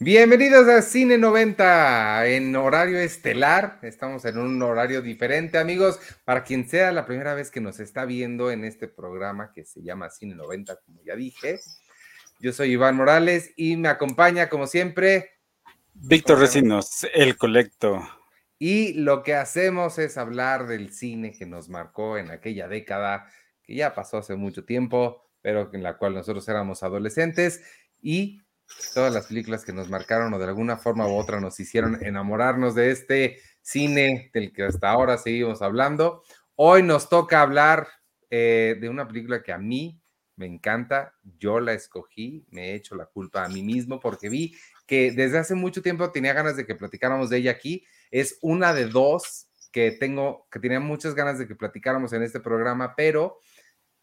Bienvenidos a Cine 90 en horario estelar. Estamos en un horario diferente, amigos. Para quien sea la primera vez que nos está viendo en este programa que se llama Cine 90, como ya dije, yo soy Iván Morales y me acompaña, como siempre, Víctor Recinos, el colecto. Y lo que hacemos es hablar del cine que nos marcó en aquella década, que ya pasó hace mucho tiempo, pero en la cual nosotros éramos adolescentes y todas las películas que nos marcaron o de alguna forma u otra nos hicieron enamorarnos de este cine del que hasta ahora seguimos hablando. Hoy nos toca hablar eh, de una película que a mí me encanta, yo la escogí, me he hecho la culpa a mí mismo porque vi que desde hace mucho tiempo tenía ganas de que platicáramos de ella aquí. Es una de dos que tengo, que tenía muchas ganas de que platicáramos en este programa, pero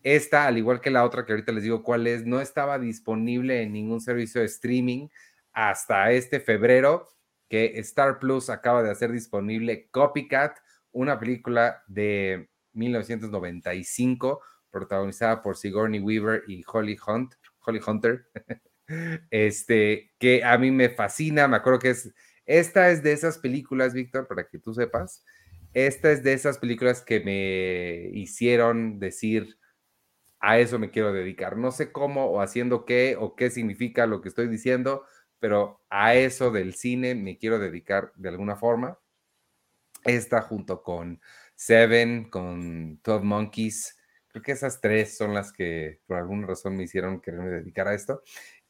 esta, al igual que la otra que ahorita les digo cuál es, no estaba disponible en ningún servicio de streaming hasta este febrero, que Star Plus acaba de hacer disponible Copycat, una película de 1995 protagonizada por Sigourney Weaver y Holly Hunt, Holly Hunter. Este, que a mí me fascina, me acuerdo que es esta es de esas películas, Víctor, para que tú sepas, esta es de esas películas que me hicieron decir, a eso me quiero dedicar. No sé cómo o haciendo qué o qué significa lo que estoy diciendo, pero a eso del cine me quiero dedicar de alguna forma. Esta junto con Seven, con Todd Monkeys, creo que esas tres son las que por alguna razón me hicieron quererme dedicar a esto.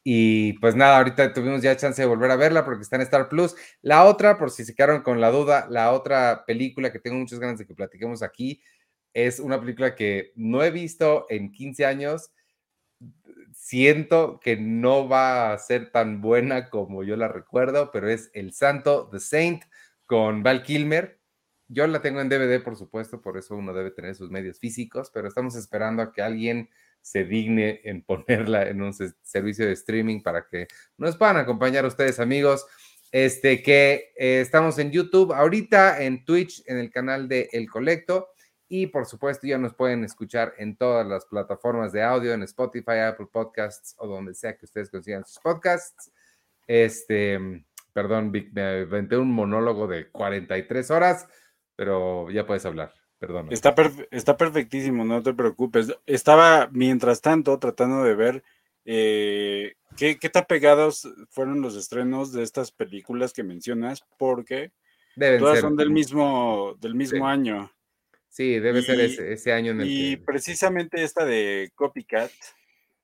Y pues nada, ahorita tuvimos ya chance de volver a verla porque está en Star Plus. La otra, por si se quedaron con la duda, la otra película que tengo muchas ganas de que platiquemos aquí es una película que no he visto en 15 años. Siento que no va a ser tan buena como yo la recuerdo, pero es El Santo, The Saint, con Val Kilmer. Yo la tengo en DVD, por supuesto, por eso uno debe tener sus medios físicos, pero estamos esperando a que alguien se digne en ponerla en un servicio de streaming para que nos puedan acompañar ustedes, amigos. Este que eh, estamos en YouTube ahorita, en Twitch, en el canal de El Colecto y por supuesto, ya nos pueden escuchar en todas las plataformas de audio, en Spotify, Apple Podcasts o donde sea que ustedes consigan sus podcasts. Este, perdón, me inventé un monólogo de 43 horas, pero ya puedes hablar. Perdón. Está, está perfectísimo, no te preocupes. Estaba, mientras tanto, tratando de ver eh, ¿qué, ¿qué, tan pegados fueron los estrenos de estas películas que mencionas, porque todas son del mismo, del mismo año. Sí, debe ser ese, año en el Y precisamente esta de Copycat,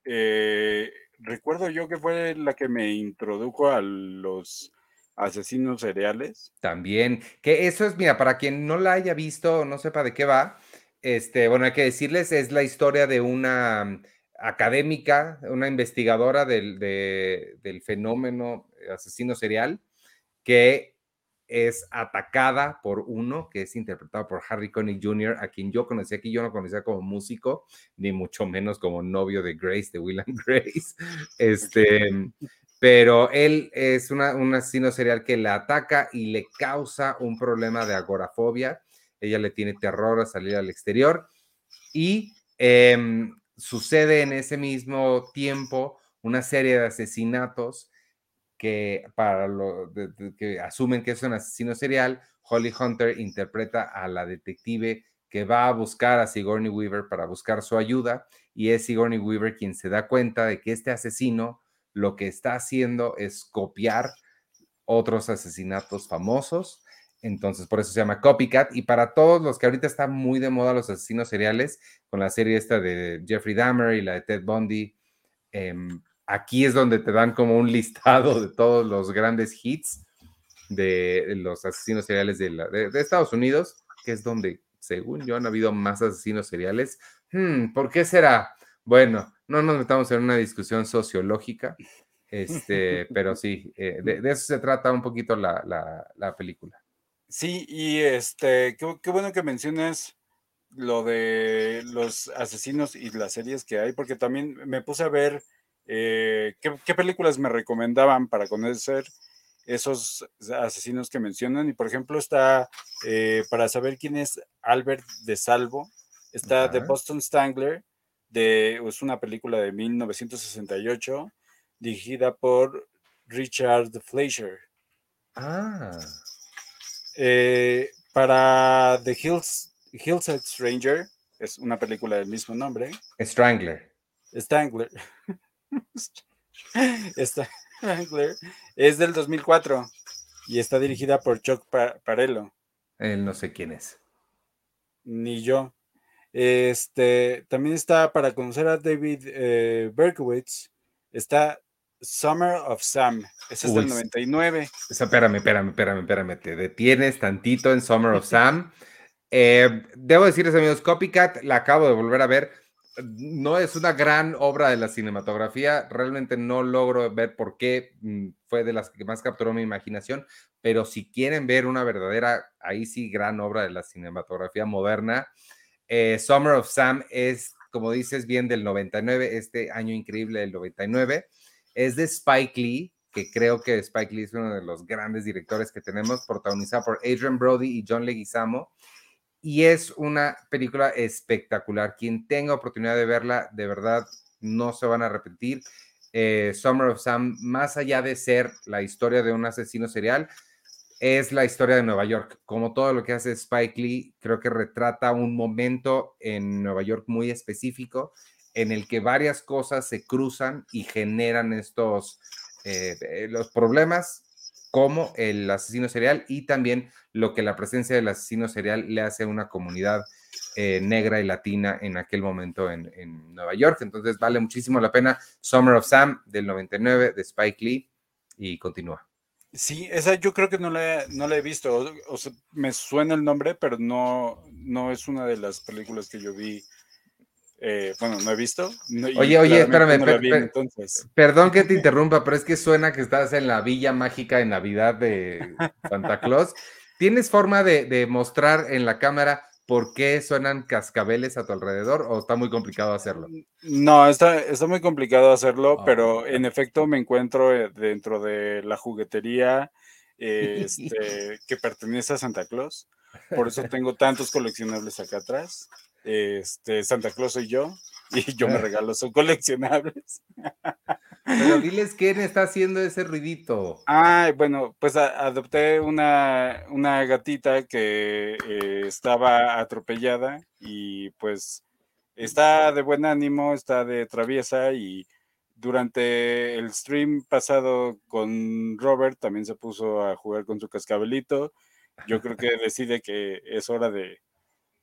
eh, recuerdo yo que fue la que me introdujo a los asesinos seriales. También, que eso es, mira, para quien no la haya visto o no sepa de qué va, este, bueno, hay que decirles, es la historia de una académica, una investigadora del, del fenómeno asesino serial, que es atacada por uno que es interpretado por Harry Connick Jr., a quien yo conocí aquí, yo no conocía como músico, ni mucho menos como novio de Grace, de Will and Grace. Este, pero él es una, un asesino serial que la ataca y le causa un problema de agorafobia. Ella le tiene terror a salir al exterior y em, sucede en ese mismo tiempo una serie de asesinatos que para que asumen que es un asesino serial, Holly Hunter interpreta a la detective que va a buscar a Sigourney Weaver para buscar su ayuda y es Sigourney Weaver quien se da cuenta de que este asesino lo que está haciendo es copiar otros asesinatos famosos. Entonces, por eso se llama Copycat. Y para todos los que ahorita están muy de moda los asesinos seriales, con la serie esta de Jeffrey Dahmer y la de Ted Bundy, eh, aquí es donde te dan como un listado de todos los grandes hits de los asesinos seriales de, Estados Unidos, que es donde, según yo, han habido más asesinos seriales. Hmm, ¿Por qué será? Bueno, no nos metamos en una discusión sociológica, este, pero sí, eh, de, eso se trata un poquito la, película. Sí, y este, qué, qué, bueno que mencionas lo de los asesinos y las series que hay, porque también me puse a ver eh, ¿qué, películas me recomendaban para conocer esos asesinos que mencionan? Y por ejemplo está, eh, para saber quién es Albert de Salvo, está The Boston Strangler, de, es una película de 1968, dirigida por Richard Fleischer. Ah. Eh, para The Hills, Hillside Stranger, es una película del mismo nombre. Strangler. Strangler. Strangler es del 2004 y está dirigida por Chuck Parello. Él no sé quién es. Ni yo. Este también está para conocer a David eh, Berkowitz. Está Summer of Sam. Ese es del 99. espérame, espérame, espérame, espérame. Te detienes tantito en Summer of Sam. Eh, debo decirles, amigos, Copycat la acabo de volver a ver. No es una gran obra de la cinematografía. Realmente no logro ver por qué mm, fue de las que más capturó mi imaginación. Pero si quieren ver una verdadera, ahí sí, gran obra de la cinematografía moderna, eh, Summer of Sam es, como dices bien, del 99, este año increíble del 99 es de Spike Lee, que creo que Spike Lee es uno de los grandes directores que tenemos, protagonizado por Adrian Brody y John Leguizamo. Y es una película espectacular. Quien tenga oportunidad de verla, de verdad, no se van a arrepentir. Eh, Summer of Sam, más allá de ser la historia de un asesino serial, es la historia de Nueva York. Como todo lo que hace Spike Lee, creo que retrata un momento en Nueva York muy específico en el que varias cosas se cruzan y generan estos eh, eh, los problemas como el asesino serial y también lo que la presencia del asesino serial le hace a una comunidad eh, negra y latina en aquel momento en, Nueva York. Entonces vale muchísimo la pena Summer of Sam del 99 de Spike Lee y continúa. Sí, esa yo creo que no la, no he visto. O, me suena el nombre, pero no, no es una de las películas que yo vi eh, bueno, no he visto. oye, oye, espérame, perdón que te interrumpa, pero es que suena que estás en la Villa Mágica en Navidad de Santa Claus. ¿Tienes forma de, mostrar en la cámara por qué suenan cascabeles a tu alrededor o está muy complicado hacerlo? No, está, está muy complicado hacerlo, ah, pero en efecto me encuentro eh, dentro de la juguetería este, que pertenece a Santa Claus. Por eso tengo tantos coleccionables acá atrás. Este, Santa Claus soy yo y yo me regalo, son coleccionables. Pero diles quién está haciendo ese ruidito. Ah, bueno, pues adopté una, una, gatita que eh, estaba atropellada y pues está de buen ánimo, está de traviesa y durante el stream pasado con Robert también se puso a jugar con su cascabelito. Yo creo que decide que es hora de,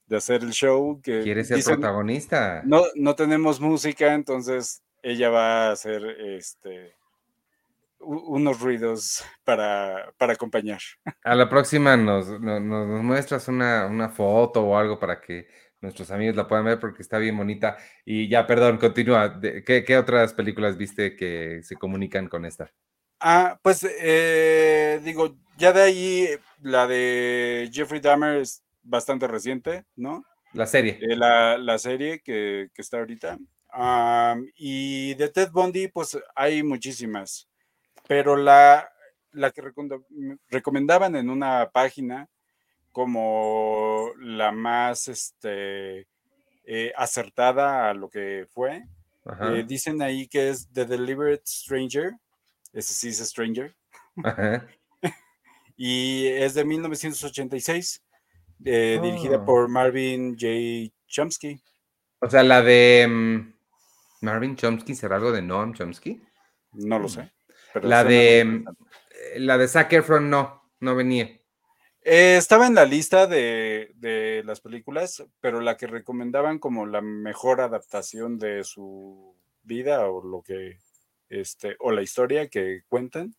de hacer el show. Que ¿Quiere ser protagonista? No, no tenemos música, entonces ella va a hacer este unos ruidos para, para acompañar. A la próxima nos, nos, muestras una, una, foto o algo para que nuestros amigos la puedan ver porque está bien bonita. Y ya, perdón, continúa. ¿Qué, qué otras películas viste que se comunican con esta? Ah, pues eh, digo, ya de ahí la de Jeffrey Dahmer bastante reciente, ¿no? La serie. Eh, la, serie que, está ahorita. y de Ted Bundy, pues hay muchísimas. Pero la, la que recomendaban en una página como la más este, eh, acertada a lo que fue, eh, dicen ahí que es The Deliberate Stranger. Ese sí es Stranger. y es de 1986. Eh, dirigida oh. por Marvin J. Chomsky. O sea, la de mm, Marvin Chomsky, ¿será algo de Noam Chomsky? No lo sé. la de mm, la de Zac Efron no, no venía. Eh, estaba en la lista de, de, las películas, pero la que recomendaban como la mejor adaptación de su vida o lo que este o la historia que cuentan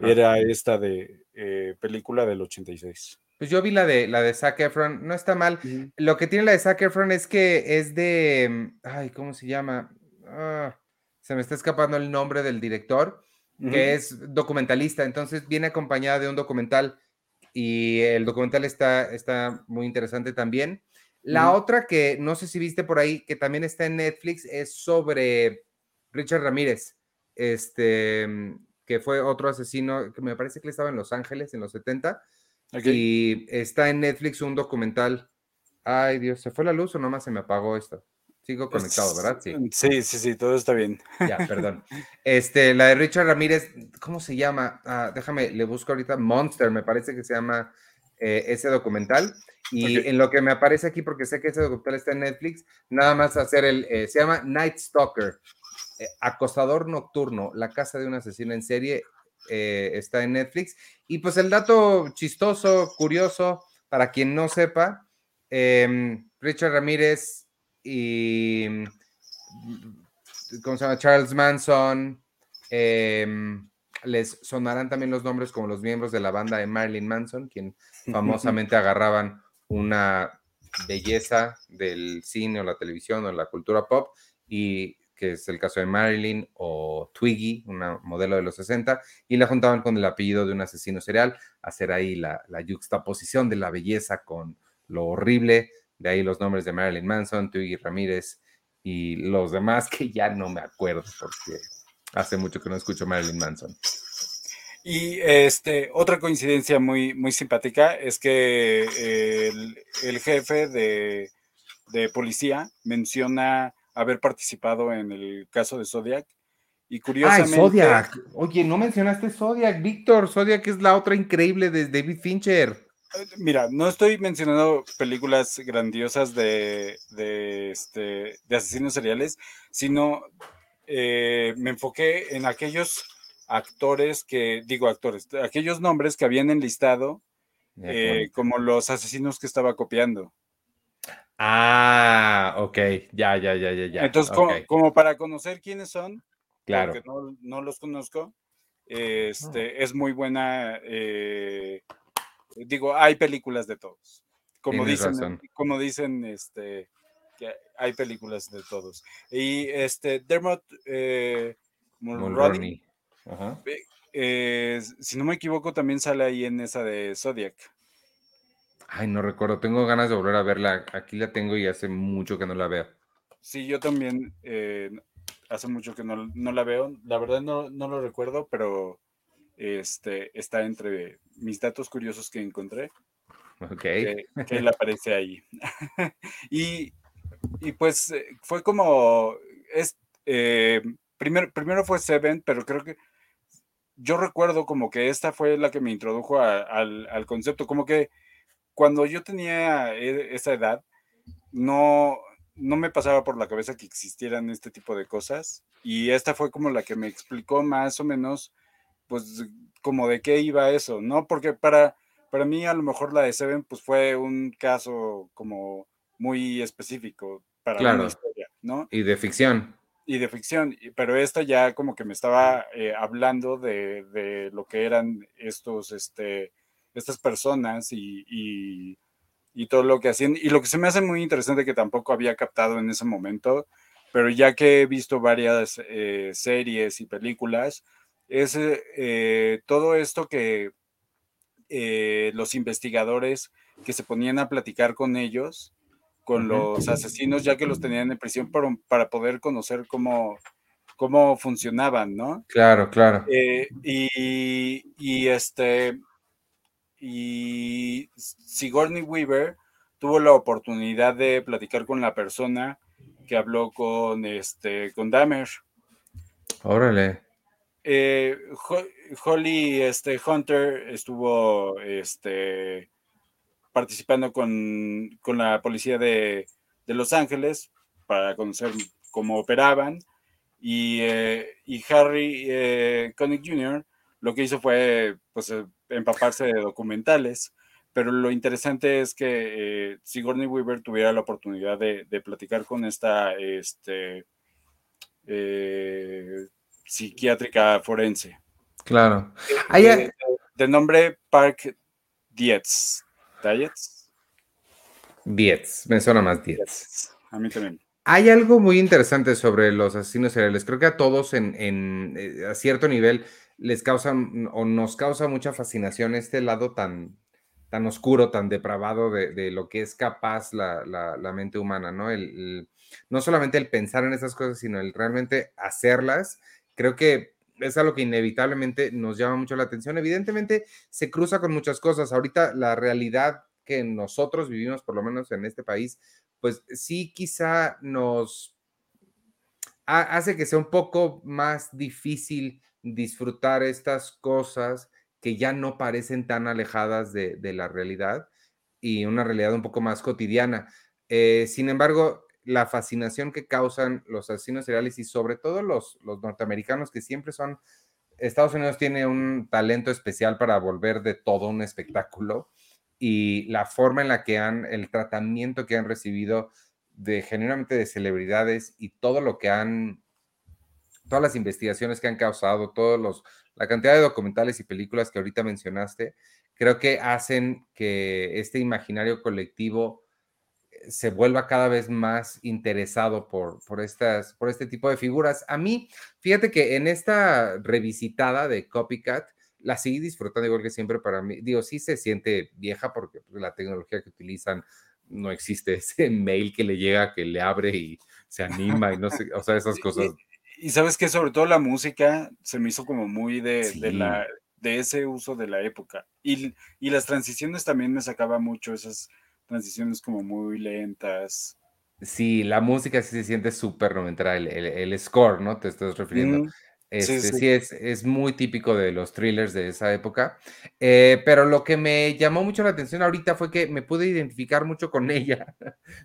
era esta de eh, película del 86. Pues yo vi la de la de Zac Efron, no está mal. Lo que tiene la de Zac Efron es que es de, mm, ay, ¿cómo se llama? Ah, se me está escapando el nombre del director, que es documentalista, entonces viene acompañada de un documental y el documental está, está muy interesante también. La otra que no sé si viste por ahí, que también está en Netflix, es sobre Richard Ramírez, este, mm, que fue otro asesino, que me parece que estaba en Los Ángeles en los 70 y está en Netflix un documental. Ay, Dios, ¿se fue la luz o nomás se me apagó esto? Sigo conectado, ¿verdad? Sí. Sí, sí, sí, todo está bien. Ya, perdón. Este, la de Richard Ramírez, ¿cómo se llama? Ah, déjame, le busco ahorita. Monster, me parece que se llama eh, ese documental. Y en lo que me aparece aquí, porque sé que ese documental está en Netflix, nada más hacer el, eh, se llama Night Stalker, eh, acosador nocturno, la casa de un asesino en serie, está en Netflix. Y pues el dato chistoso, curioso, para quien no sepa, em, Richard Ramírez y ¿cómo se llama? Charles Manson. Em, les sonarán también los nombres como los miembros de la banda de Marilyn Manson, quien famosamente agarraban una belleza del cine o la televisión o la cultura pop, y que es el caso de Marilyn o Twiggy, una modelo de los 60, y la juntaban con el apellido de un asesino serial, hacer ahí la, la juxtaposición de la belleza con lo horrible de ahí los nombres de Marilyn Manson, Twiggy Ramírez y los demás que ya no me acuerdo porque hace mucho que no escucho Marilyn Manson. Y este, otra coincidencia muy, muy simpática es que el, jefe de, policía menciona haber participado en el caso de Zodiac. Y curiosamente. ¡Ay, Zodiac! Oye, no mencionaste Zodiac, Víctor. Zodiac es la otra increíble de David Fincher. Mira, no estoy mencionando películas grandiosas de, este, de asesinos seriales, sino eh, me enfoqué en aquellos actores que, digo actores, aquellos nombres que habían enlistado eh, como los asesinos que estaba copiando. Ah, ok, ya, ya, ya, ya, ya. Entonces, como, para conocer quiénes son, claro. porque no, no los conozco, este, es muy buena eh, digo, hay películas de todos. Como dicen, como dicen, este, que hay películas de todos. Y este, Dermot eh, Mulroney, eh, si no me equivoco, también sale ahí en esa de Zodiac. Ay, no recuerdo, tengo ganas de volver a verla. Aquí la tengo y hace mucho que no la veo. Sí, yo también eh, hace mucho que no, no, la veo. La verdad no, no lo recuerdo, pero este, está entre mis datos curiosos que encontré. Ok. Que, él aparece ahí. y, pues eh, fue como, es, eh, primero, primero fue Seven, pero creo que yo recuerdo como que esta fue la que me introdujo al, al, concepto, como que cuando yo tenía e, esa edad, no, no me pasaba por la cabeza que existieran este tipo de cosas y esta fue como la que me explicó más o menos pues como de qué iba eso, ¿no? Porque para, para mí a lo mejor la de Seven pues fue un caso como muy específico para la historia, ¿no? Y de ficción. Y de ficción, pero esta ya como que me estaba eh, hablando de, de, lo que eran estos, este, estas personas y, y, y, todo lo que hacían. Y lo que se me hace muy interesante que tampoco había captado en ese momento, pero ya que he visto varias eh, series y películas, es eh, todo esto que eh, los investigadores que se ponían a platicar con ellos, con los asesinos, ya que los tenían en prisión para, poder conocer cómo, cómo funcionaban, ¿no? Claro, claro. Eh, y, y, este, y Sigourney Weaver tuvo la oportunidad de platicar con la persona que habló con este con Dahmer. Órale eh, Holly este, Hunter estuvo este, participando con, la policía de, Los Ángeles para conocer cómo operaban. Y, eh, Harry eh, Connick Jr. lo que hizo fue pues, eh, empaparse de documentales. Pero lo interesante es que Sigourney Weaver tuviera la oportunidad de, de platicar con esta este, psiquiátrica forense. Claro. Eh, de, nombre Park Dietz. ¿Dietz? Dietz, me suena más Dietz. A mí también. Hay algo muy interesante sobre los asesinos seriales. Creo que a todos en, eh, a cierto nivel les causa o nos causa mucha fascinación este lado tan, tan oscuro, tan depravado de, lo que es capaz la, mente humana, ¿no? no solamente el pensar en esas cosas, sino el realmente hacerlas creo que es algo que inevitablemente nos llama mucho la atención. Evidentemente se cruza con muchas cosas. Ahorita la realidad que nosotros vivimos, por lo menos en este país, pues sí quizá nos hace que sea un poco más difícil disfrutar estas cosas que ya no parecen tan alejadas de, la realidad y una realidad un poco más cotidiana. Eh, sin embargo, la fascinación que causan los asesinos seriales y sobre todo los, los norteamericanos que siempre son, Estados Unidos tiene un talento especial para volver de todo un espectáculo y la forma en la que han, el tratamiento que han recibido de genuinamente de celebridades y todo lo que han, todas las investigaciones que han causado, todos los, la cantidad de documentales y películas que ahorita mencionaste, creo que hacen que este imaginario colectivo eh, se vuelva cada vez más interesado por, por, estas, por este tipo de figuras. A mí, fíjate que en esta revisitada de Copycat, la seguí disfrutando igual que siempre para mí. Digo, sí se siente vieja porque pues, la tecnología que utilizan no existe ese mail que le llega, que le abre y se anima y no sé, o sea, esas cosas. Y, sabes que sobre todo la música se me hizo como muy de, de, la, de ese uso de la época. Y, y las transiciones también me sacaba mucho, esas transiciones como muy lentas. Sí, la música sí se siente súper noventera, el, el, score, ¿no? Te estás refiriendo. Este, sí, es, es, muy típico de los thrillers de esa época. Eh, pero lo que me llamó mucho la atención ahorita fue que me pude identificar mucho con ella.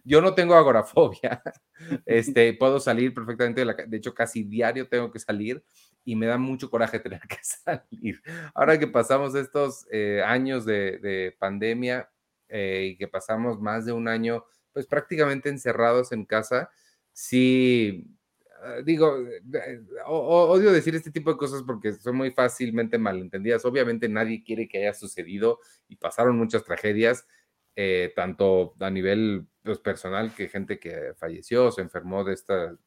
Yo no tengo agorafobia. Este, puedo salir perfectamente de la De hecho, casi diario tengo que salir y me da mucho coraje tener que salir. Ahora que pasamos estos eh, años de, de pandemia eh, y que pasamos más de un año, pues prácticamente encerrados en casa, sí digo, eh, odio decir este tipo de cosas porque son muy fácilmente malentendidas. Obviamente nadie quiere que haya sucedido y pasaron muchas tragedias, eh, tanto a nivel pues, personal que gente que falleció o se enfermó de estos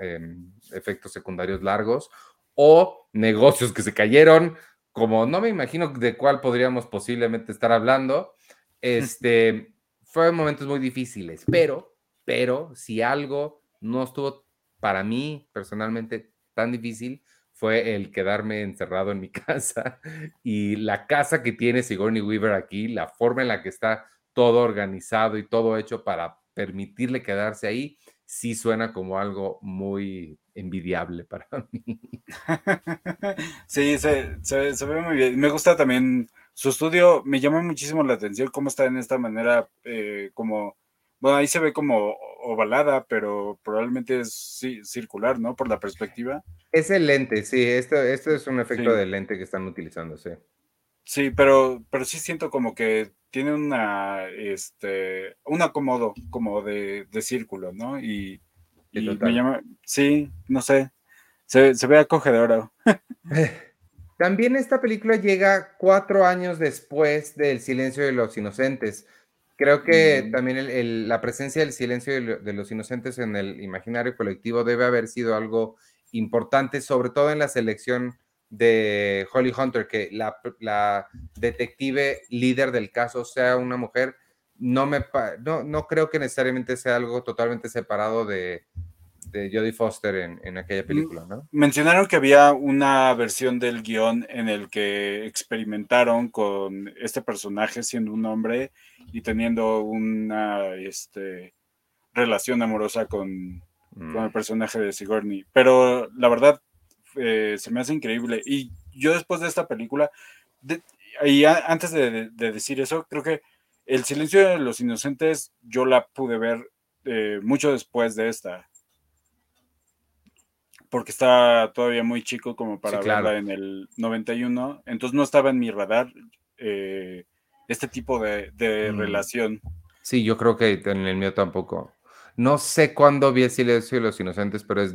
em, efectos secundarios largos o negocios que se cayeron, como no me imagino de cuál podríamos posiblemente estar hablando. Este, fueron momentos muy difíciles, pero, pero si algo no estuvo para mí personalmente tan difícil fue el quedarme encerrado en mi casa y la casa que tiene Sigourney Weaver aquí, la forma en la que está todo organizado y todo hecho para permitirle quedarse ahí, sí suena como algo muy envidiable para mí. Sí, se, ve muy bien. Me gusta también su estudio, me llama muchísimo la atención cómo está en esta manera, eh, como bueno, ahí se ve como ovalada, pero probablemente es circular, ¿no? Por la perspectiva. Es el lente, sí. Esto, esto es un efecto de lente que están utilizando, sí. Sí, pero, pero sí siento como que tiene una, este, un acomodo como de, círculo, ¿no? Y, me llama, sí, no sé, se, se ve acogedora. También esta película llega cuatro años después del Silencio de los Inocentes. Creo que también la presencia del silencio de, los inocentes en el imaginario colectivo debe haber sido algo importante, sobre todo en la selección de Holly Hunter, que la, detective líder del caso sea una mujer. No, me, no, no creo que necesariamente sea algo totalmente separado de, de Jodie Foster en, aquella película, ¿no? Mencionaron que había una versión del guion en el que experimentaron con este personaje siendo un hombre y teniendo una este, relación amorosa con, el mm. personaje de Sigourney. Pero la verdad, eh, se me hace increíble. Y yo después de esta película, y antes de, decir eso, creo que El silencio de los inocentes yo la pude ver eh, mucho después de esta porque está todavía muy chico como para verla en el 91, entonces no estaba en mi radar eh, este tipo de, mm. relación. Sí, yo creo que en el mío tampoco. No sé cuándo vi el silencio de los inocentes, pero es,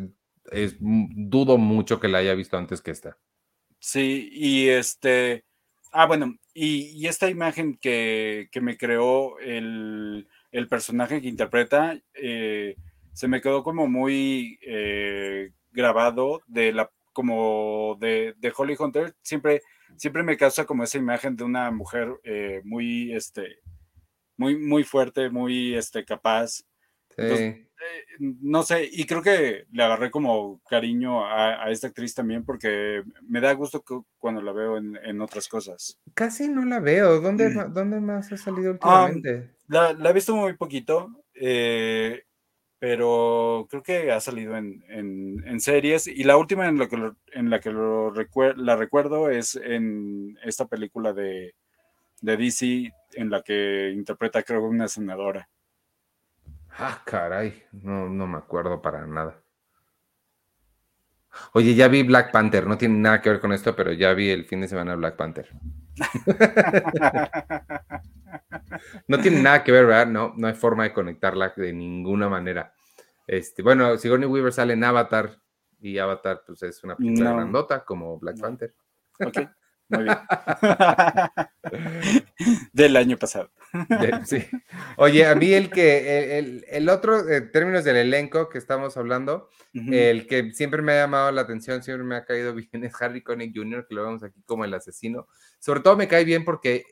es dudo mucho que la haya visto antes que esta. Sí, y este, ah, bueno, y, esta imagen que, me creó el, personaje que interpreta, eh, se me quedó como muy eh, grabado de la como de, de, Holly Hunter, siempre, siempre me causa como esa imagen de una mujer eh, muy, este, muy, muy fuerte, muy, este, capaz. Eh, no sé, y creo que le agarré como cariño a, esta actriz también porque me da gusto cuando la veo en, otras cosas. Casi no la veo. ¿Dónde, ¿dónde más ha salido ah, últimamente? la, la, he visto muy poquito. eh, pero creo que ha salido en, series y la última en, lo que en la que lo la recuerdo es en esta película de, de DC en la que interpreta creo una senadora. Ah, caray, no, no me acuerdo para nada. Oye, ya vi Black Panther, no tiene nada que ver con esto, pero ya vi el fin de semana Black Panther. no tiene nada que ver, ¿verdad? No, no hay forma de conectarla de ninguna manera. Este, bueno, Sigourney Weaver sale en Avatar y Avatar pues es una película grandota como Black Panther. Ok, muy bien. Del año pasado. sí. Oye, a mí el que, el, otro, en términos del elenco que estamos hablando, el que siempre me ha llamado la atención, siempre me ha caído bien es Harry Connick Jr., que lo vemos aquí como el asesino. Sobre todo me cae bien porque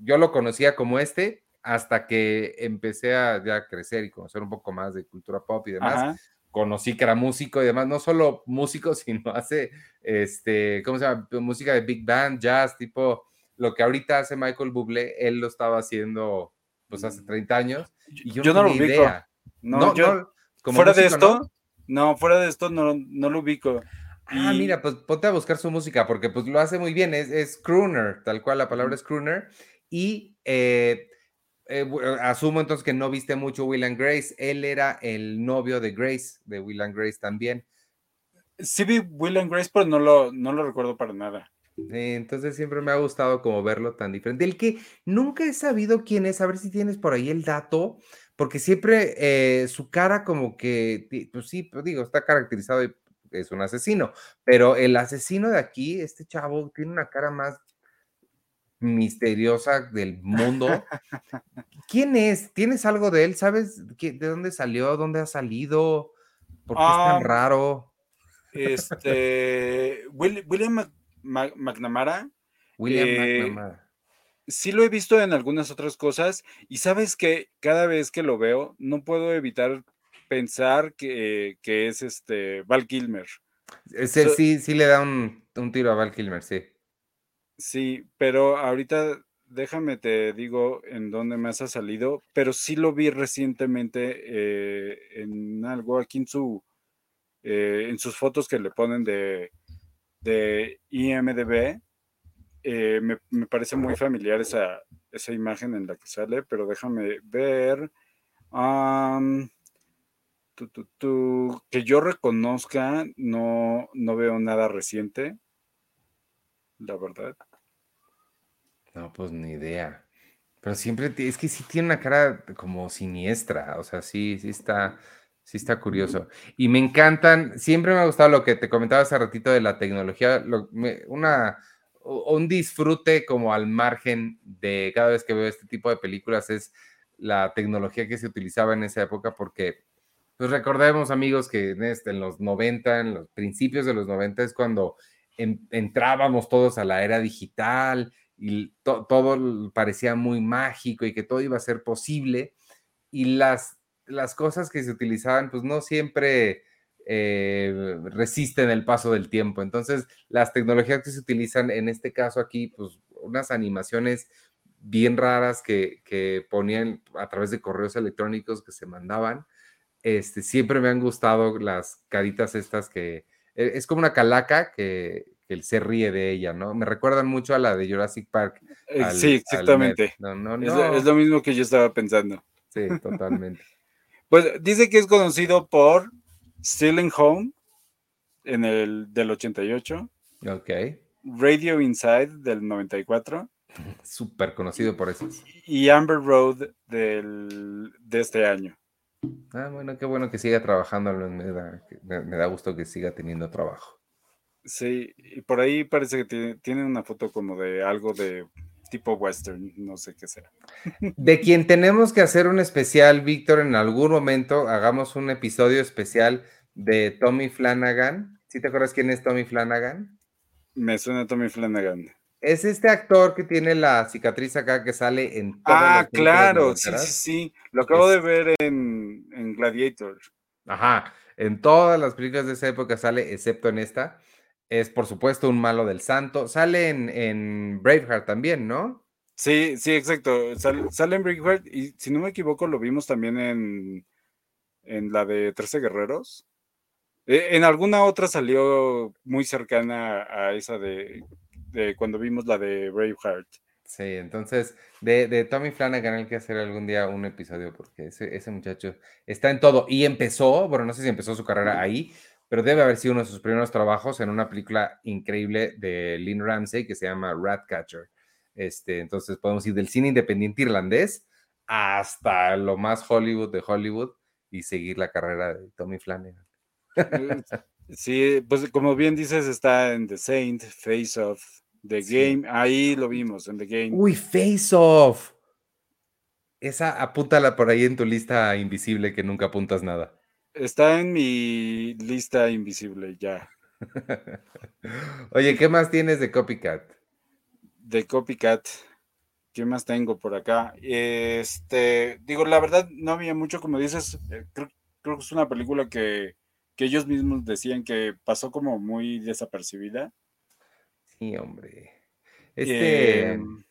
yo lo conocía como este hasta que empecé a ya crecer y conocer un poco más de cultura pop y demás. Conocí que era músico y demás, no solo músico, sino hace, este, ¿cómo se llama? Música de big band, jazz, tipo lo que ahorita hace Michael Bublé, él lo estaba haciendo pues hace 30 mm. años. Y yo, no, lo ubico. Idea. No, yo, fuera de esto, ¿no? fuera de esto no, no lo ubico. Ah, mira, pues ponte a buscar su música porque pues lo hace muy bien, es, es crooner, tal cual la palabra es crooner. Y eh, eh, asumo entonces que no viste mucho Will and Grace, él era el novio de Grace, de Will and Grace también. Sí vi Will and Grace, pero no lo, no lo recuerdo para nada. entonces siempre me ha gustado como verlo tan diferente. El que nunca he sabido quién es, a ver si tienes por ahí el dato, porque siempre eh, su cara como que, pues sí, pues digo, está caracterizado y es un asesino, pero el asesino de aquí, este chavo, tiene una cara más misteriosa del mundo. ¿Quién es? ¿Tienes algo de él? ¿Sabes de dónde salió? ¿Dónde ha salido? ¿Por qué es tan raro? Este, William McNamara. William eh, McNamara. Sí lo he visto en algunas otras cosas y sabes que cada vez que lo veo no puedo evitar pensar que, es este Val Kilmer. sí, sí le da un, tiro a Val Kilmer, sí. Sí, pero ahorita déjame te digo en dónde más ha salido, pero sí lo vi recientemente eh, en algo aquí en su eh, en sus fotos que le ponen de, de IMDB. Eh, me, parece muy familiar esa, esa imagen en la que sale, pero déjame ver que yo reconozca, no, no veo nada reciente, la verdad. No, pues ni idea. Pero siempre, es que sí tiene una cara como siniestra, o sea, sí, sí está, sí está curioso. Y me encantan, siempre me ha gustado lo que te comentaba hace ratito de la tecnología, una, un disfrute como al margen de cada vez que veo este tipo de películas es la tecnología que se utilizaba en esa época porque pues recordemos, amigos, que en, este, en los 90, en los principios de los 90 es cuando entrábamos todos a la era digital y todo parecía muy mágico y que todo iba a ser posible. Y las, las cosas que se utilizaban, pues no siempre eh, resisten el paso del tiempo. Entonces, las tecnologías que se utilizan en este caso aquí, pues unas animaciones bien raras que, que ponían a través de correos electrónicos que se mandaban este, siempre me han gustado las caritas estas que es como una calaca que, él se ríe de ella, ¿no? Me recuerdan mucho a la de Jurassic Park. Eh, sí, exactamente. Es, lo mismo que yo estaba pensando. Sí, totalmente. pues dice que es conocido por Stealing Home en el del 88. Ok. Radio Inside del 94. Súper conocido por eso. Y Amber Road del, de este año. Ah, bueno, qué bueno que siga trabajando, me da, me da gusto que siga teniendo trabajo. Sí, y por ahí parece que tiene, una foto como de algo de tipo western, no sé qué será. De quien tenemos que hacer un especial, Víctor, en algún momento hagamos un episodio especial de Tommy Flanagan. ¿Sí te acuerdas quién es Tommy Flanagan? Me suena Tommy Flanagan. Es este actor que tiene la cicatriz acá que sale en... Ah, claro, sí, sí, sí. Lo acabo de ver en, Gladiator. Ajá, en todas las películas de esa época sale, excepto en esta. Es por supuesto un malo del santo. Sale en, Braveheart también, ¿no? Sí, sí, exacto. sale en Braveheart y si no me equivoco lo vimos también en, en la de Trece Guerreros. E, en alguna otra salió muy cercana a esa de, de cuando vimos la de Braveheart. Sí, entonces de, de, Tommy Flanagan hay que hacer algún día un episodio porque ese, ese, muchacho está en todo y empezó, bueno, no sé si empezó su carrera ahí, pero debe haber sido uno de sus primeros trabajos en una película increíble de Lynn Ramsey que se llama Ratcatcher. Este, entonces podemos ir del cine independiente irlandés hasta lo más Hollywood de Hollywood y seguir la carrera de Tommy Flanagan. Sí, pues como bien dices, está en The Saint, Face Off, The Game, ahí lo vimos, en The Game. Uy, Face Off. Esa apúntala por ahí en tu lista invisible que nunca apuntas nada. Está en mi lista invisible ya. Oye, ¿qué más tienes de Copycat? De Copycat. ¿Qué más tengo por acá? Este, digo, la verdad, no había mucho, como dices, eh, creo, creo que es una película que, que ellos mismos decían que pasó como muy desapercibida. Sí, hombre. Este, em,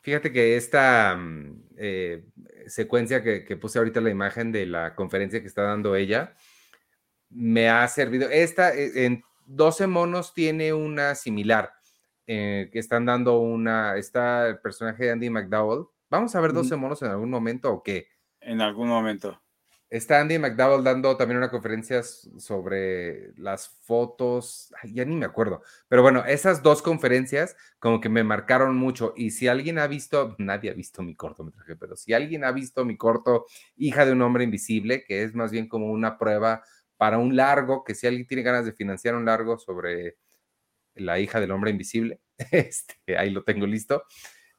fíjate que esta mm, eh, secuencia que, puse ahorita la imagen de la conferencia que está dando ella, me ha servido. Esta, eh, en 12 monos tiene una similar, eh, que están dando una, está el personaje de Andy McDowell. ¿Vamos a ver 12 monos en algún momento o qué? En algún momento. Está Andy McDowell dando también una conferencia sobre las fotos, ya ni me acuerdo, pero bueno, esas dos conferencias como que me marcaron mucho y si alguien ha visto, nadie ha visto mi cortometraje, pero si alguien ha visto mi corto Hija de un hombre invisible, que es más bien como una prueba para un largo, que si alguien tiene ganas de financiar un largo sobre la hija del hombre invisible, este, ahí lo tengo listo.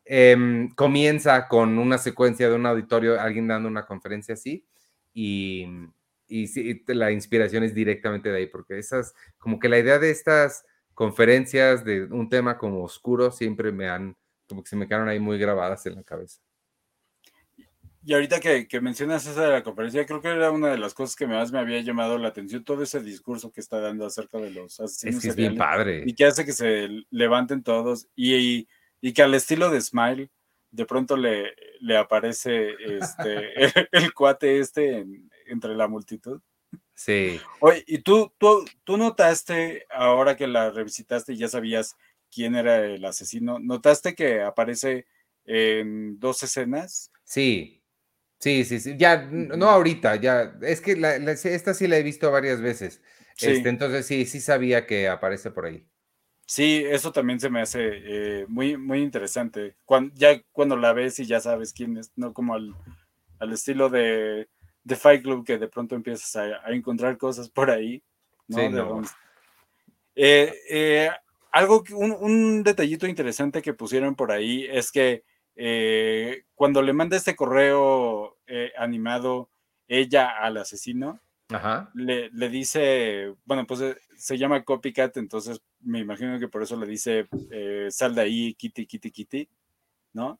Em, comienza con una secuencia de un auditorio, alguien dando una conferencia así y, y sí, la inspiración es directamente de ahí, porque esas, como que la idea de estas conferencias de un tema como oscuro siempre me han, como que se me quedaron ahí muy grabadas en la cabeza. Y ahorita que, que, mencionas esa de la conferencia, creo que era una de las cosas que más me había llamado la atención, todo ese discurso que está dando acerca de los asesinos. Es que es bien padre. Y que hace que se levanten todos y, y, y que al estilo de Smile, de pronto le, le aparece este, el, cuate este entre la multitud. Sí. Oye, ¿y tú, tú, tú notaste, ahora que la revisitaste y ya sabías quién era el asesino, notaste que aparece en dos escenas? Sí, sí, sí, sí. Ya, no ahorita, ya, es que esta sí la he visto varias veces. Este, entonces sí, sí sabía que aparece por ahí. Sí, eso también se me hace eh, muy, muy interesante. Cuando, ya cuando la ves y ya sabes quién es, no como al, estilo de, de, Fight Club que de pronto empiezas a, encontrar cosas por ahí. ¿no? Eh, eh, algo, un, un, detallito interesante que pusieron por ahí es que cuando le manda este correo animado ella al asesino, Le, le, dice, bueno, pues se llama Copycat, entonces me imagino que por eso le dice, eh, sal de ahí, kitty, kitty, kitty, ¿no?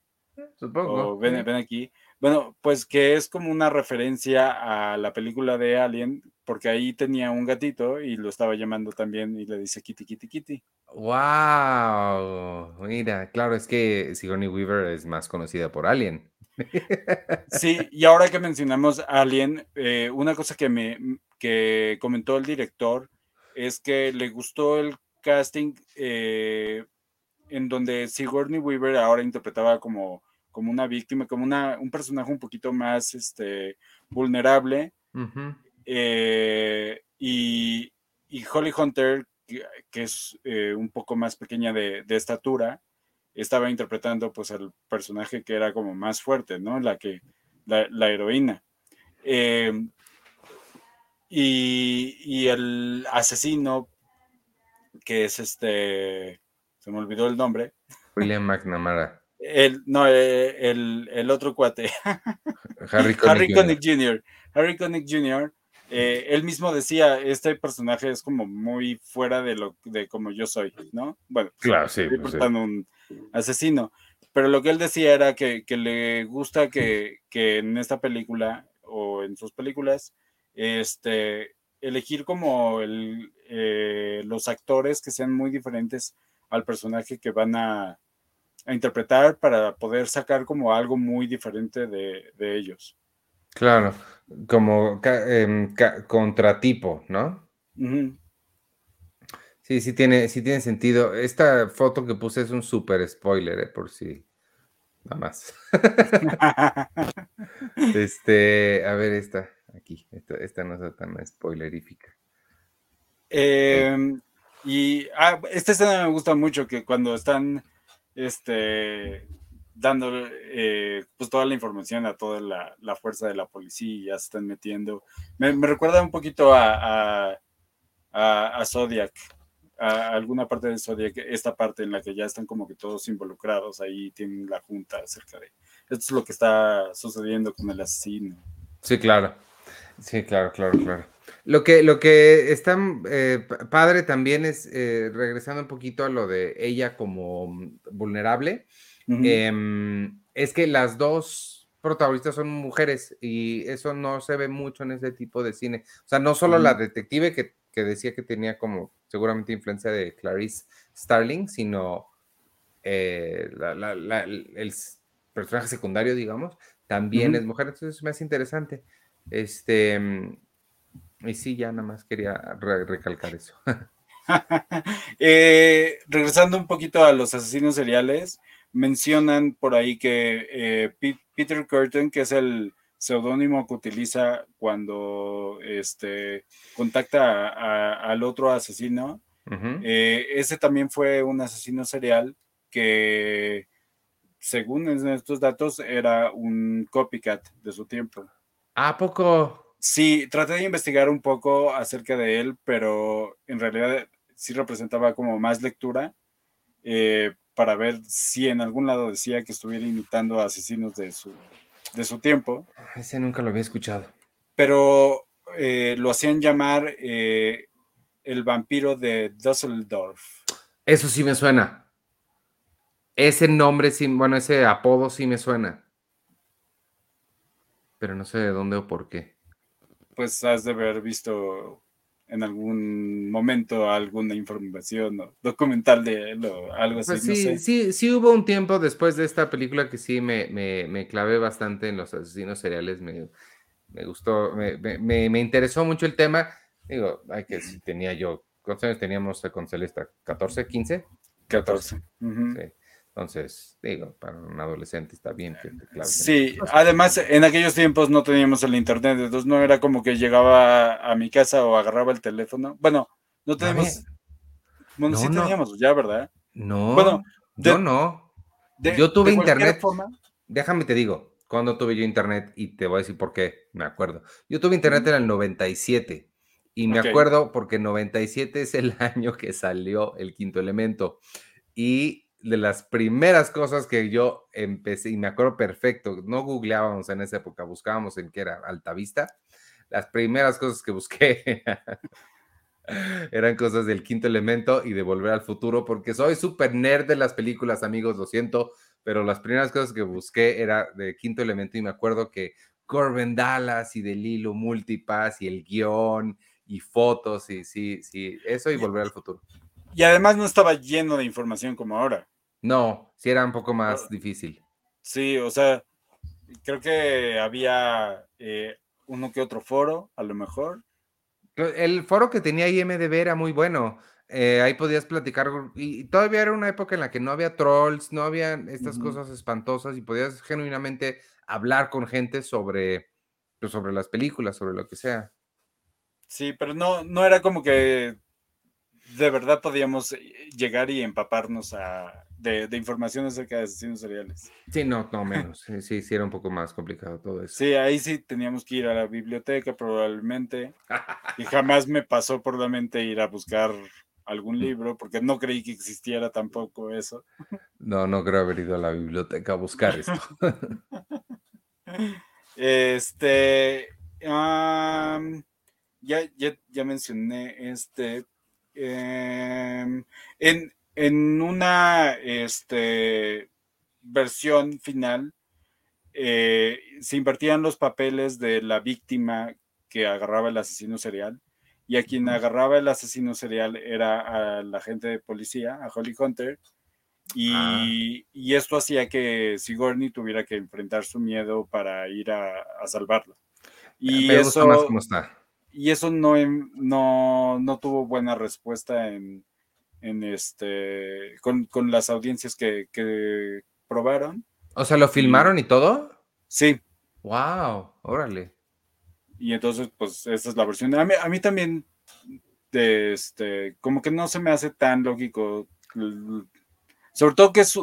Supongo. O ven, ven aquí. Bueno, pues que es como una referencia a la película de Alien, porque ahí tenía un gatito y lo estaba llamando también y le dice kitty, kitty, kitty. ¡Wow! Mira, claro, es que Sigourney Weaver es más conocida por Alien. Sí, y ahora que mencionamos Alien, eh, una cosa que me que comentó el director es que le gustó el casting eh, en donde Sigourney Weaver ahora interpretaba como, como una víctima, como una, un personaje un poquito más este, vulnerable. Eh, y, Holly Hunter, que, es eh, un poco más pequeña de, estatura, estaba interpretando pues el personaje que era como más fuerte, ¿no? La que, la, heroína. y, y, el asesino que es este, se me olvidó el nombre. William McNamara. El, no, eh, el, el otro cuate. Harry Connick, Jr. Harry Connick Jr. Eh, él mismo decía, este personaje es como muy fuera de lo de como yo soy, ¿no? Bueno, claro, sí, pues un asesino. Pero lo que él decía era que, que le gusta que, que, en esta película o en sus películas, este, elegir como el, eh, los actores que sean muy diferentes al personaje que van a, interpretar para poder sacar como algo muy diferente de, ellos. Claro, como em, contratipo, ¿no? Sí, sí tiene, sí tiene sentido. Esta foto que puse es un super spoiler, ¿eh? por si nada más. este, a ver, esta, aquí, esta, no es tan spoilerífica. Em, y ah, esta escena me gusta mucho, que cuando están este, dando eh, pues toda la información a toda la, fuerza de la policía, ya se están metiendo. Me, recuerda un poquito a, a, a Zodiac, a alguna parte de Zodiac, esta parte en la que ya están como que todos involucrados, ahí tienen la junta acerca de esto es lo que está sucediendo con el asesino. Sí, claro. Sí, claro, claro, claro. Lo que, lo que está eh, padre también es, eh, regresando un poquito a lo de ella como vulnerable, em, es que las dos protagonistas son mujeres y eso no se ve mucho en ese tipo de cine. O sea, no solo la detective que, que, decía que tenía como seguramente influencia de Clarice Starling, sino eh, el personaje secundario, digamos, también es mujer. Entonces me hace interesante. Este, y sí, ya nada más quería recalcar eso. Eh, regresando un poquito a los asesinos seriales, mencionan por ahí que eh, Peter Curtin, que es el seudónimo que utiliza cuando este, contacta al otro asesino, eh, ese también fue un asesino serial que, según estos datos, era un copycat de su tiempo. ¿A poco? Sí, traté de investigar un poco acerca de él, pero en realidad sí representaba como más lectura eh, para ver si en algún lado decía que estuviera imitando a asesinos de su, de su tiempo. Ese nunca lo había escuchado. Pero eh, lo hacían llamar eh, el vampiro de Dusseldorf. Eso sí me suena. Ese nombre, sí, bueno, ese apodo sí me suena. Pero no sé de dónde o por qué pues has de haber visto en algún momento alguna información o documental de él o algo así. Pues sí, sí, sí hubo un tiempo después de esta película que sí me, me, clavé bastante en los asesinos seriales, me, gustó, me, interesó mucho el tema. Digo, ay, que si tenía yo, ¿cuántos años teníamos con Celesta? ¿14, 15? 14. Sí. Entonces, digo, para un adolescente está bien que Sí, además en aquellos tiempos no teníamos el internet, entonces no era como que llegaba a mi casa o agarraba el teléfono. Bueno, no teníamos. Bueno, sí teníamos, ya, ¿verdad? No. Bueno, yo no. yo tuve internet. Déjame te digo, cuando tuve yo internet y te voy a decir por qué, me acuerdo. Yo tuve internet en el 97 y me acuerdo porque 97 es el año que salió el quinto elemento y de las primeras cosas que yo empecé, y me acuerdo perfecto, no googleábamos en esa época, buscábamos en qué era Altavista. Las primeras cosas que busqué eran cosas del quinto elemento y de volver al futuro, porque soy súper nerd de las películas, amigos, lo siento, pero las primeras cosas que busqué era de quinto elemento y me acuerdo que Corbin Dallas y del hilo Multipass y el guion y fotos y sí, sí, eso y volver al futuro. Y además no estaba lleno de información como ahora. No, sí era un poco más difícil. Sí, o sea, creo que había eh, uno que otro foro, a lo mejor. El foro que tenía IMDB era muy bueno. Eh, ahí podías platicar, y todavía era una época en la que no había trolls, no había estas cosas espantosas y podías genuinamente hablar con gente sobre, pues, sobre las películas, sobre lo que sea. Sí, pero no, no era como que de verdad podíamos eh, llegar y empaparnos a, de, información acerca de asesinos seriales. Sí, no, no menos. Sí, sí, era un poco más complicado todo eso. Sí, ahí sí teníamos que ir a la biblioteca probablemente. y jamás me pasó por la mente ir a buscar algún libro, porque no creí que existiera tampoco eso. No, no creo haber ido a la biblioteca a buscar esto. este, ya, ya, ya mencioné este, Em, en, en, una este, versión final eh, se invertían los papeles de la víctima que agarraba el asesino serial y a quien agarraba el asesino serial era a la agente de policía, a Holly Hunter, Y, Ah. y esto hacía que Sigourney tuviera que enfrentar su miedo para ir a, a salvarlo. Y Me gusta más eso, cómo está. y eso no, no, no tuvo buena respuesta en, en este con, con las audiencias que, que probaron. O sea, ¿lo filmaron y todo? Sí, Wow, órale. y entonces, pues, esa es la versión. A mí, a mí también, de este, como que no se me hace tan lógico. l- Sobre todo que es,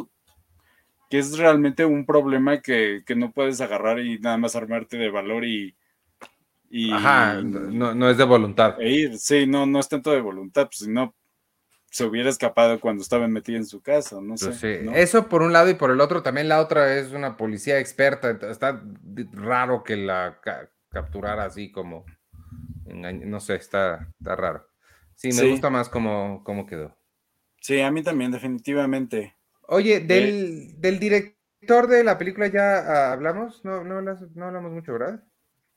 que es realmente un problema que, que no puedes agarrar y nada más armarte de valor y. y Ajá, no, no es de voluntad. e ir. Sí, no, no es tanto de voluntad, pues si no se hubiera escapado cuando estaba metida en su casa, no sé. Pues sí, ¿no? Eso por un lado y por el otro también la otra es una policía experta. Está raro que la ca- capturara así como no sé, está, está raro. Sí, me Sí. gusta más cómo, cómo quedó. Sí, a mí también, definitivamente. Oye, del, del director de la película ya ah, hablamos, no, no, hablas- no hablamos mucho, ¿verdad?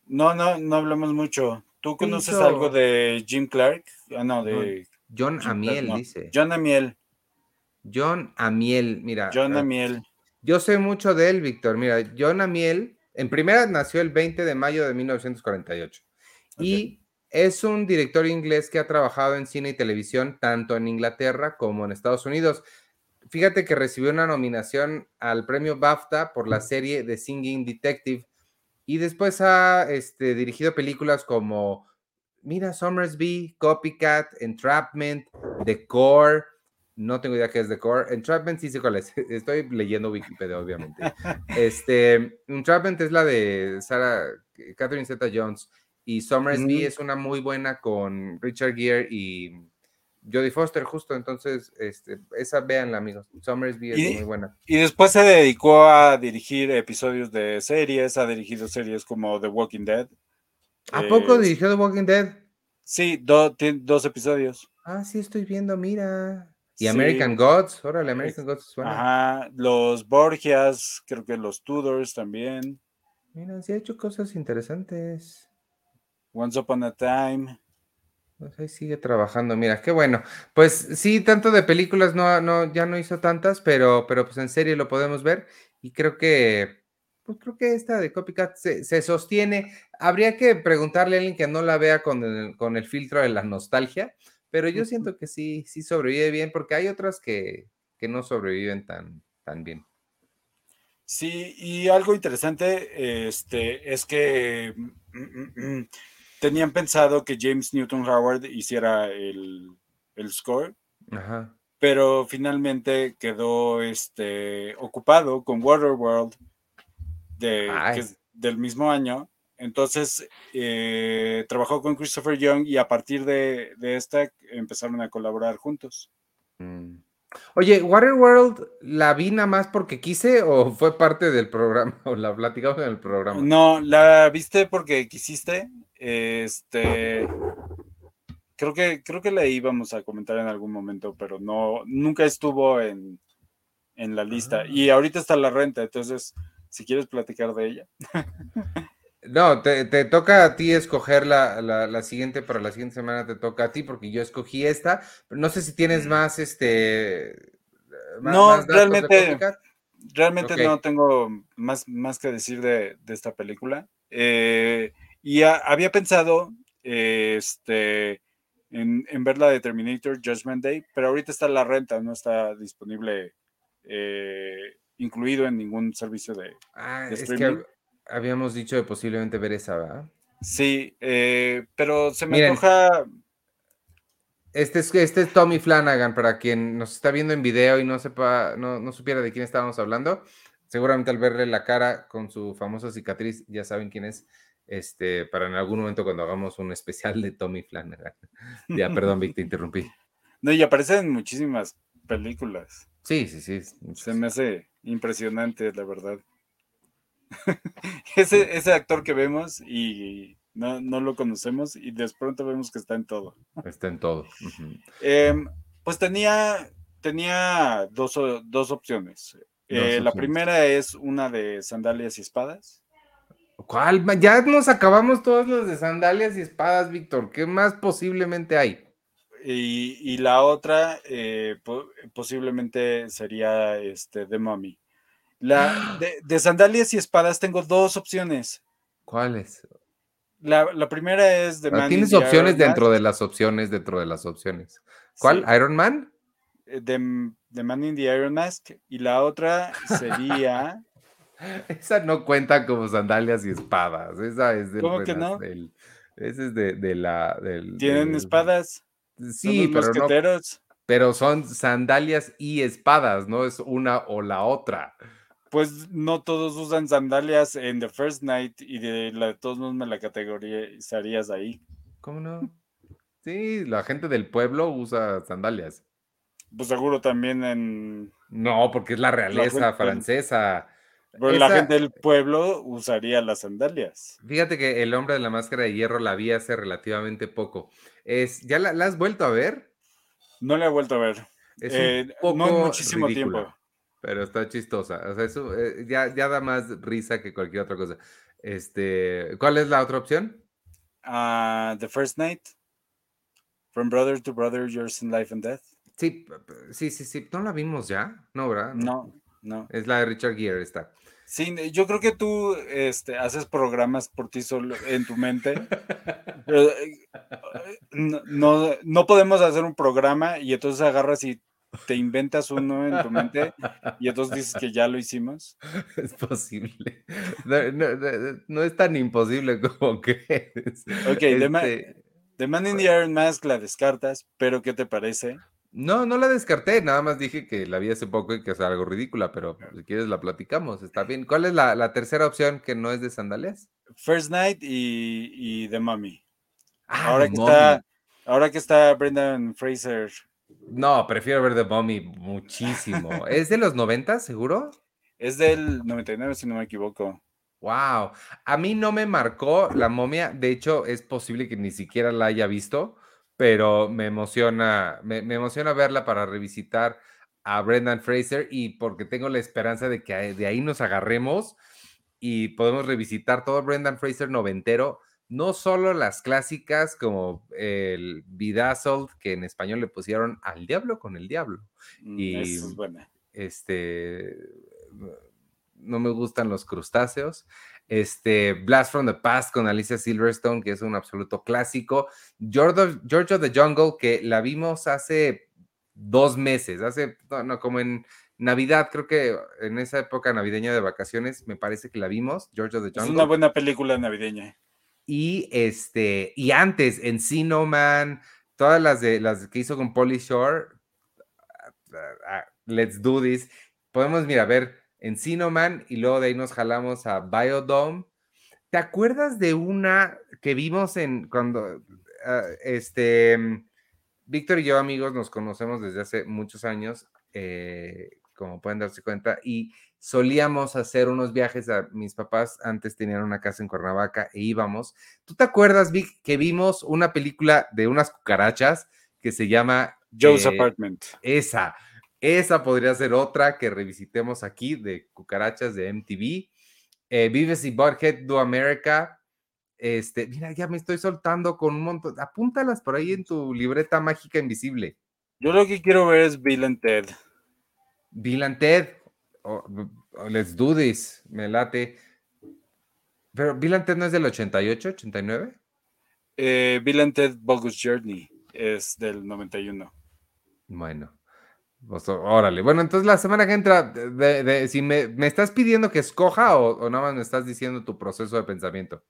No, no, no hablamos mucho. ¿Tú conoces hizo? algo de Jim Clark? Ah, no, de John Amiel no. dice. John Amiel. John Amiel, mira. John ah, Amiel. Yo sé mucho de él, Víctor. Mira, John Amiel, en primera nació el 20 de mayo de 1948 y es un director inglés que ha trabajado en cine y televisión tanto en Inglaterra como en Estados Unidos. Fíjate que recibió una nominación al premio BAFTA por la serie The Singing Detective y después ha este, dirigido películas como, mira, Somersby, Copycat, Entrapment, The Core. No tengo idea qué es The Core. Entrapment sí sé cuál es. Estoy leyendo Wikipedia, obviamente. Este, Entrapment es la de Sarah, Catherine Zeta Jones. Y Somersby Mm. es una muy buena con Richard Gere y Jodie Foster, justo. Entonces, este, esa véanla, amigos. Somersby es Y- muy buena. Y después se dedicó a dirigir episodios de series, ha dirigido series como The Walking Dead. ¿A poco Eh, dirigió The Walking Dead? Sí, do- tiene dos episodios. Ah, sí, estoy viendo, mira. Y Sí. American Gods, órale, American Gods suena. Ajá, los Borgias, creo que los Tudors también. Mira, sí ha hecho cosas interesantes. Once Upon a Time. Pues ahí sigue trabajando, mira, qué bueno. Pues sí, tanto de películas no, no, ya no hizo tantas, pero, pero pues en serie lo podemos ver. Y creo que, pues creo que esta de Copycat se, se sostiene. Habría que preguntarle a alguien que no la vea con el, con el filtro de la nostalgia, pero yo siento que sí, sí sobrevive bien, porque hay otras que, que no sobreviven tan, tan bien. Sí, y algo interesante este, es que mm, mm, mm, tenían pensado que James Newton Howard hiciera el, el score, Ajá. pero finalmente quedó este, ocupado con Waterworld de, Ay. que es del mismo año. Entonces eh, trabajó con Christopher Young y a partir de, de esta empezaron a colaborar juntos. Mm. Oye, Waterworld, ¿la vi nada más porque quise o fue parte del programa o la platicamos en el programa? No, la viste porque quisiste. Este, creo que creo que la íbamos a comentar en algún momento, pero no, nunca estuvo en, en la lista. Ah. Y ahorita está la renta, entonces, si quieres platicar de ella. No, te, te toca a ti escoger la, la- la siguiente, para la siguiente semana te toca a ti porque yo escogí esta. pero No sé si tienes más, este... No, más de realmente-. Realmente no tengo más, más que decir de, de esta película. Eh, y a- había pensado eh, este, en, en ver la de Terminator Judgment Day, pero ahorita está la renta, no está disponible eh, incluido en ningún servicio de... Ah, de es que habíamos dicho de posiblemente ver esa, ¿verdad? Sí, eh, pero se me Miren. antoja... Este es, este es Tommy Flanagan, para quien nos está viendo en video y no sepa, no, no supiera de quién estábamos hablando. Seguramente al verle la cara con su famosa cicatriz, ya saben quién es. Este, para en algún momento cuando hagamos un especial de Tommy Flanagan. ya, perdón, Vic, te interrumpí. No, y aparece en muchísimas películas. Sí, sí, sí. Se me hace impresionante, la verdad. ese, ese actor que vemos y no, no lo conocemos y de pronto vemos que está en todo. Está en todo. Em, pues tenía, tenía dos, dos opciones. Eh, Dos la opciones. primera es una de sandalias y espadas. ¿Cuál? Ya nos acabamos todos los de sandalias y espadas, Víctor. ¿Qué más posiblemente hay? Y, la otra eh, posiblemente sería este, The Mummy. La, de, sandalias y espadas tengo dos opciones. ¿Cuáles? La, primera es The ah, Man Tienes opciones dentro de las opciones, dentro de las opciones. ¿Cuál? ¿Iron Man? The, eh, The Man in the Iron Mask. Y la otra sería. Esa no cuenta como sandalias y espadas. Esa es del. ¿Cómo que no? ese es de, la. ¿Tienen espadas? Sí, pero no. Pero son sandalias y espadas, no es una o la otra. Pues no todos usan sandalias en The First Night y de, la, de todos modos me la categorizarías ahí. ¿Cómo no? Sí, la gente del pueblo usa sandalias. Pues seguro también en. No, porque es la realeza francesa. Pero la gente del pueblo usaría las sandalias. Fíjate que el hombre de la máscara de hierro la vi hace relativamente poco. Es, ¿Ya la, has vuelto a ver? No la he vuelto a ver. Es eh, no muchísimo tiempo pero está chistosa. O sea, eso eh, ya, ya, da más risa que cualquier otra cosa. Este, ¿cuál es la otra opción? Uh, the First Night. From Brother to Brother, Yours in Life and Death. Sí, sí, sí, sí. ¿No la vimos ya? No, ¿verdad? No, no. Es la de Richard Gere, esta. Sí, yo creo que tú este, haces programas por ti solo en tu mente. Eh, no, no, no, podemos hacer un programa y entonces agarras y te inventas uno en tu mente y entonces dices que ya lo hicimos. Es posible. No, es tan imposible como que es. Ok, este... The, Man, in the Iron Mask la descartas, pero ¿qué te parece? No, no la descarté, nada más dije que la vi hace poco y que es algo ridícula, pero si quieres la platicamos, está bien. ¿Cuál es la, tercera opción que no es de sandalias? First Night y, y The Mummy. Ah, ahora, que está, ahora que está Brendan Fraser no, prefiero ver The Mummy muchísimo. ¿Es de los 90, seguro? Es del 99, si no me equivoco. Wow. A mí no me marcó la momia. De hecho, es posible que ni siquiera la haya visto, pero me emociona, me, emociona verla para revisitar a Brendan Fraser y porque tengo la esperanza de que de ahí nos agarremos y podemos revisitar todo Brendan Fraser noventero no solo las clásicas como el Bedazzled, que en español le pusieron al diablo con el diablo. Mm, y es buena. este no me gustan los crustáceos. Este Blast from the Past con Alicia Silverstone, que es un absoluto clásico. George of, the Jungle, que la vimos hace dos meses, hace, no, como en Navidad, creo que en esa época navideña de vacaciones, me parece que la vimos, George of the Jungle. Es una buena película navideña. Y este, y antes en Man, todas las de las que hizo con Polly Shore, ah, ah, Let's Do This. Podemos, mira, ver en Man y luego de ahí nos jalamos a Biodome. ¿Te acuerdas de una que vimos en cuando ah, este Víctor y yo, amigos, nos conocemos desde hace muchos años, eh, como pueden darse cuenta, y solíamos hacer unos viajes a mis papás, antes tenían una casa en Cuernavaca e íbamos. ¿Tú te acuerdas, Vic, que vimos una película de unas cucarachas que se llama Joe's eh, Apartment? Esa, esa podría ser otra que revisitemos aquí de cucarachas de MTV. Eh, Vives y Butthead Do America. Este, mira, ya me estoy soltando con un montón. Apúntalas por ahí en tu libreta mágica invisible. Yo lo que quiero ver es Bill and Ted. Bill and Ted, let's do this, me late. Pero Bill and Ted no es del 88, 89? Eh, Bill and Ted Bogus Journey es del 91. Bueno, pues, órale. Bueno, entonces la semana que entra, de, si me, estás pidiendo que escoja o, nada más me estás diciendo tu proceso de pensamiento.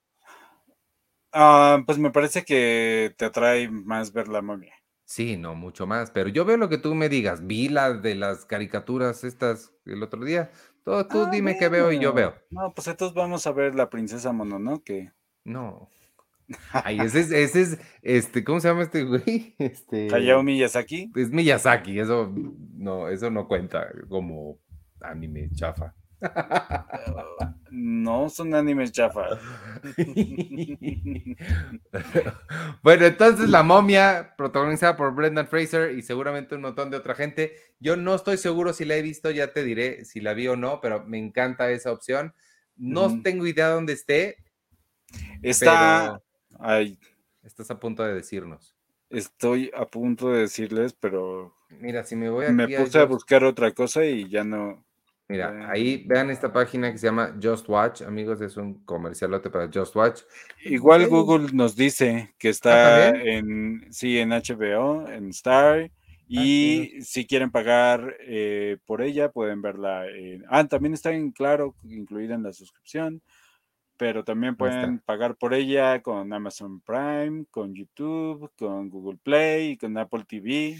Ah, pues me parece que te atrae más ver la momia. Sí, no, mucho más, pero yo veo lo que tú me digas. Vi las de las caricaturas estas el otro día. Tú ah, dime qué veo y yo veo. No, pues entonces vamos a ver la princesa Mononoke. No. Ay, ese es, ese es, este, ¿cómo se llama este güey? Este. Hayao Miyazaki. Es Miyazaki, eso no, eso no cuenta como anime chafa. No, son animes chafa. bueno, entonces La momia, protagonizada por Brendan Fraser y seguramente un montón de otra gente. Yo no estoy seguro si la he visto, ya te diré si la vi o no, pero me encanta esa opción. No tengo idea dónde esté. Está. Estás a punto de decirnos. Estoy a punto de decirles, pero. Mira, si me voy a. Me puse a, buscar otra cosa y ya no. Mira, ahí vean esta página que se llama Just Watch, amigos, es un comercialote para Just Watch. Igual Google nos dice que está ah, en, sí, en HBO, en Star, y si quieren pagar eh, por ella, pueden verla. En, ah, también está en Claro, incluida en la suscripción pero también pueden pagar por ella con Amazon Prime, con YouTube, con Google Play con Apple TV.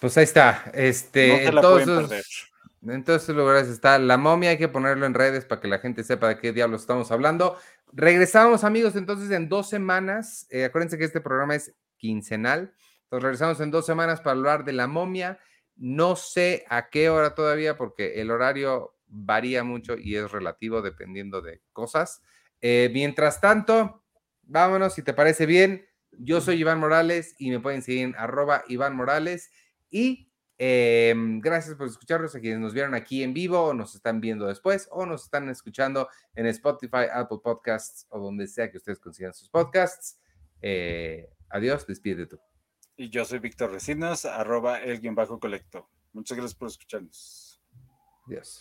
Pues ahí está. Este, en, todos esos, lugares está la momia. Hay que ponerlo en redes para que la gente sepa de qué diablos estamos hablando. Regresamos, amigos, entonces en dos semanas. Eh, acuérdense que este programa es quincenal. Entonces regresamos en dos semanas para hablar de la momia. No sé a qué hora todavía, porque el horario varía mucho y es relativo dependiendo de cosas. Eh, mientras tanto, vámonos, si te parece bien. Yo soy Iván Morales y me pueden seguir en arroba Iván Morales. Y em, gracias por escucharnos a quienes nos vieron aquí en vivo o nos están viendo después o nos están escuchando en Spotify, Apple Podcasts o donde sea que ustedes consigan sus podcasts. Eh, adiós, despide tú. Y yo soy Víctor Recinos, arroba el bajo colecto. Muchas gracias por escucharnos. Adiós.